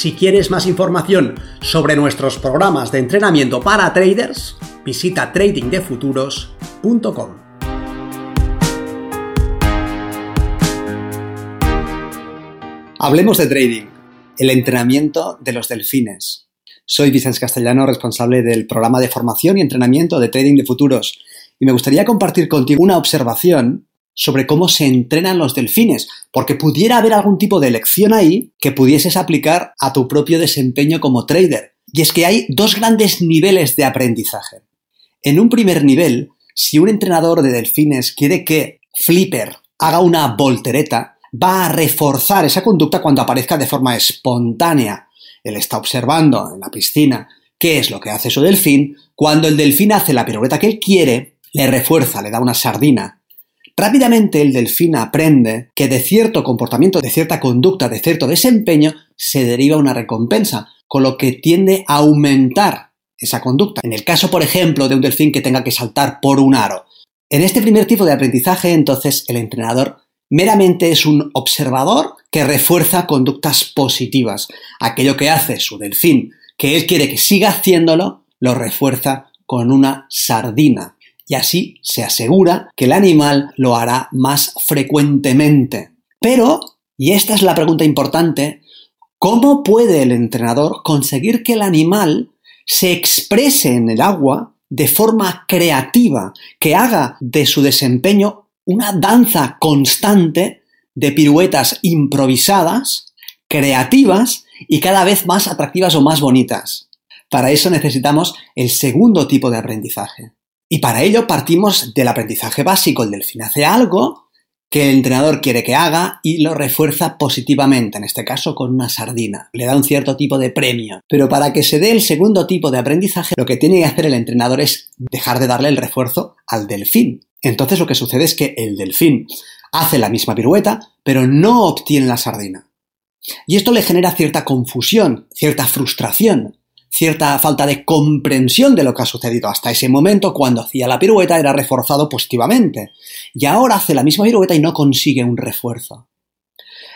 Si quieres más información sobre nuestros programas de entrenamiento para traders, visita tradingdefuturos.com. Hablemos de trading, el entrenamiento de los delfines. Soy Vicente Castellano, responsable del programa de formación y entrenamiento de trading de futuros, y me gustaría compartir contigo una observación sobre cómo se entrenan los delfines, porque pudiera haber algún tipo de lección ahí que pudieses aplicar a tu propio desempeño como trader. Y es que hay dos grandes niveles de aprendizaje. En un primer nivel, si un entrenador de delfines quiere que Flipper haga una voltereta, va a reforzar esa conducta cuando aparezca de forma espontánea. Él está observando en la piscina qué es lo que hace su delfín. Cuando el delfín hace la pirueta que él quiere, le refuerza, le da una sardina. Rápidamente el delfín aprende que de cierto comportamiento, de cierta conducta, de cierto desempeño, se deriva una recompensa, con lo que tiende a aumentar esa conducta. En el caso, por ejemplo, de un delfín que tenga que saltar por un aro. En este primer tipo de aprendizaje, entonces, el entrenador meramente es un observador que refuerza conductas positivas. Aquello que hace su delfín, que él quiere que siga haciéndolo, lo refuerza con una sardina y así se asegura que el animal lo hará más frecuentemente. Pero, y esta es la pregunta importante, ¿cómo puede el entrenador conseguir que el animal se exprese en el agua de forma creativa, que haga de su desempeño una danza constante de piruetas improvisadas, creativas y cada vez más atractivas o más bonitas? Para eso necesitamos el segundo tipo de aprendizaje. Y para ello partimos del aprendizaje básico. El delfín hace algo que el entrenador quiere que haga y lo refuerza positivamente, en este caso con una sardina. Le da un cierto tipo de premio. Pero para que se dé el segundo tipo de aprendizaje, lo que tiene que hacer el entrenador es dejar de darle el refuerzo al delfín. Entonces lo que sucede es que el delfín hace la misma pirueta, pero no obtiene la sardina. Y esto le genera cierta confusión, cierta frustración, cierta falta de comprensión de lo que ha sucedido. Hasta ese momento, cuando hacía la pirueta, era reforzado positivamente. Y ahora hace la misma pirueta y no consigue un refuerzo.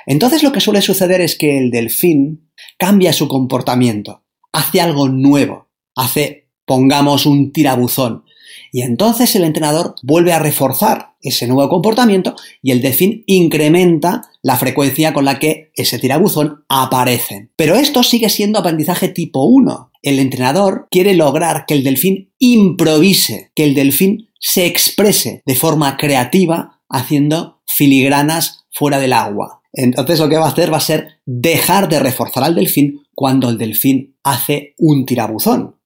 Entonces lo que suele suceder es que el delfín cambia su comportamiento, hace algo nuevo, hace, pongamos, un tirabuzón. Y entonces el entrenador vuelve a reforzar ese nuevo comportamiento y el delfín incrementa la frecuencia con la que ese tirabuzón aparece. Pero esto sigue siendo aprendizaje tipo 1. El entrenador quiere lograr que el delfín improvise, que el delfín se exprese de forma creativa haciendo filigranas fuera del agua. Entonces lo que va a hacer va a ser dejar de reforzar al delfín cuando el delfín hace un tirabuzón.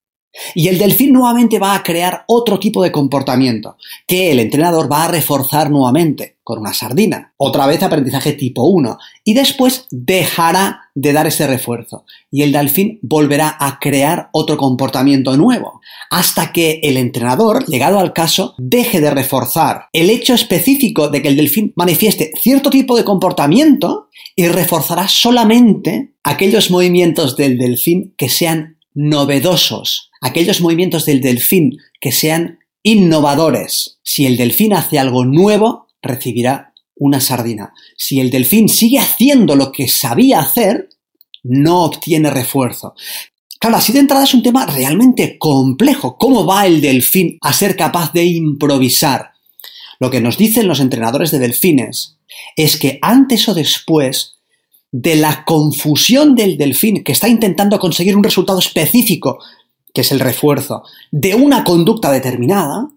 Y el delfín nuevamente va a crear otro tipo de comportamiento, que el entrenador va a reforzar nuevamente con una sardina. Otra vez aprendizaje tipo 1. Y después dejará de dar ese refuerzo. Y el delfín volverá a crear otro comportamiento nuevo. Hasta que el entrenador, llegado al caso, deje de reforzar el hecho específico de que el delfín manifieste cierto tipo de comportamiento y reforzará solamente aquellos movimientos del delfín que sean novedosos, aquellos movimientos del delfín que sean innovadores. Si el delfín hace algo nuevo, recibirá una sardina. Si el delfín sigue haciendo lo que sabía hacer, no obtiene refuerzo. Claro, así de entrada es un tema realmente complejo. ¿Cómo va el delfín a ser capaz de improvisar? Lo que nos dicen los entrenadores de delfines es que antes o después de la confusión del delfín que está intentando conseguir un resultado específico, que es el refuerzo, de una conducta determinada,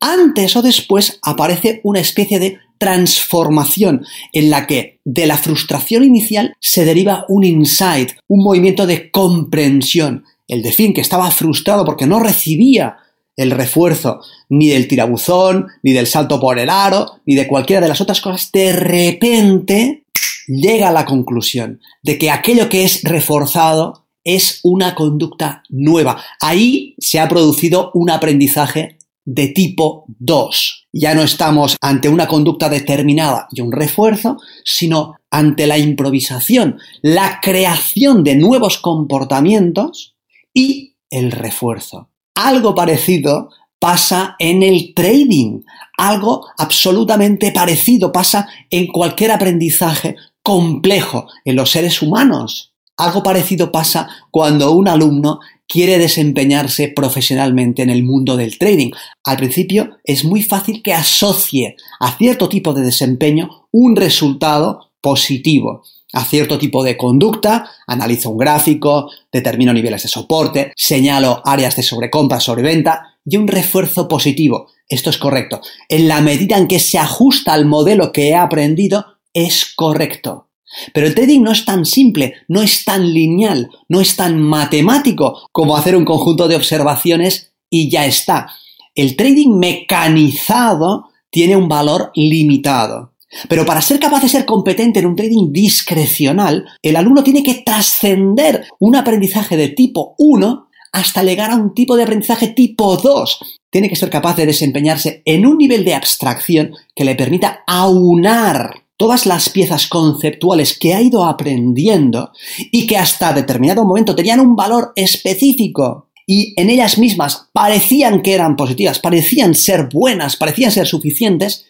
antes o después aparece una especie de transformación en la que de la frustración inicial se deriva un insight, un movimiento de comprensión. El delfín que estaba frustrado porque no recibía el refuerzo ni del tirabuzón, ni del salto por el aro, ni de cualquiera de las otras cosas, de repente llega a la conclusión de que aquello que es reforzado es una conducta nueva. Ahí se ha producido un aprendizaje de tipo 2. Ya no estamos ante una conducta determinada y un refuerzo, sino ante la improvisación, la creación de nuevos comportamientos y el refuerzo. Algo parecido pasa en el trading, algo absolutamente parecido pasa en cualquier aprendizaje complejo en los seres humanos. Algo parecido pasa cuando un alumno quiere desempeñarse profesionalmente en el mundo del trading. Al principio es muy fácil que asocie a cierto tipo de desempeño un resultado positivo a cierto tipo de conducta, analizo un gráfico, determino niveles de soporte, señalo áreas de sobrecompra, sobreventa y un refuerzo positivo. Esto es correcto. En la medida en que se ajusta al modelo que he aprendido, es correcto. Pero el trading no es tan simple, no es tan lineal, no es tan matemático como hacer un conjunto de observaciones y ya está. El trading mecanizado tiene un valor limitado. Pero para ser capaz de ser competente en un trading discrecional, el alumno tiene que trascender un aprendizaje de tipo 1 hasta llegar a un tipo de aprendizaje tipo 2. Tiene que ser capaz de desempeñarse en un nivel de abstracción que le permita aunar todas las piezas conceptuales que ha ido aprendiendo y que hasta determinado momento tenían un valor específico y en ellas mismas parecían que eran positivas, parecían ser buenas, parecían ser suficientes,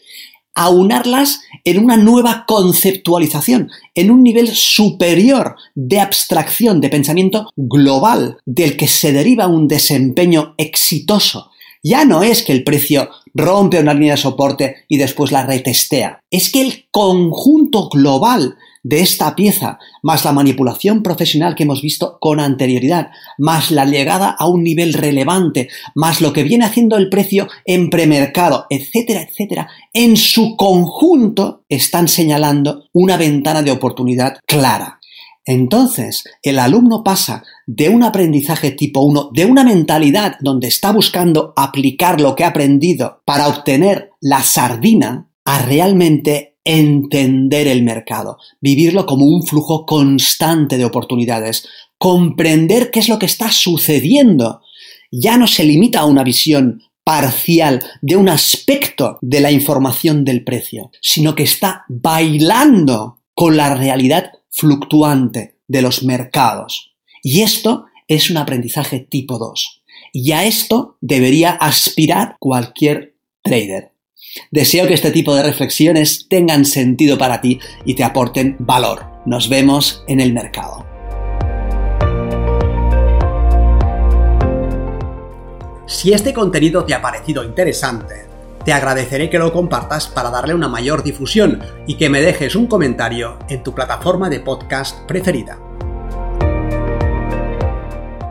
aunarlas en una nueva conceptualización, en un nivel superior de abstracción, de pensamiento global, del que se deriva un desempeño exitoso. Ya no es que el precio rompe una línea de soporte y después la retestea. Es que el conjunto global de esta pieza, más la manipulación profesional que hemos visto con anterioridad, más la llegada a un nivel relevante, más lo que viene haciendo el precio en premercado, etcétera, etcétera, en su conjunto están señalando una ventana de oportunidad clara. Entonces, el alumno pasa de un aprendizaje tipo 1, de una mentalidad donde está buscando aplicar lo que ha aprendido para obtener la sardina, a realmente entender el mercado, vivirlo como un flujo constante de oportunidades, comprender qué es lo que está sucediendo. Ya no se limita a una visión parcial de un aspecto de la información del precio, sino que está bailando con la realidad fluctuante de los mercados. Y esto es un aprendizaje tipo 2. Y a esto debería aspirar cualquier trader. Deseo que este tipo de reflexiones tengan sentido para ti y te aporten valor. Nos vemos en el mercado. Si este contenido te ha parecido interesante, te agradeceré que lo compartas para darle una mayor difusión y que me dejes un comentario en tu plataforma de podcast preferida.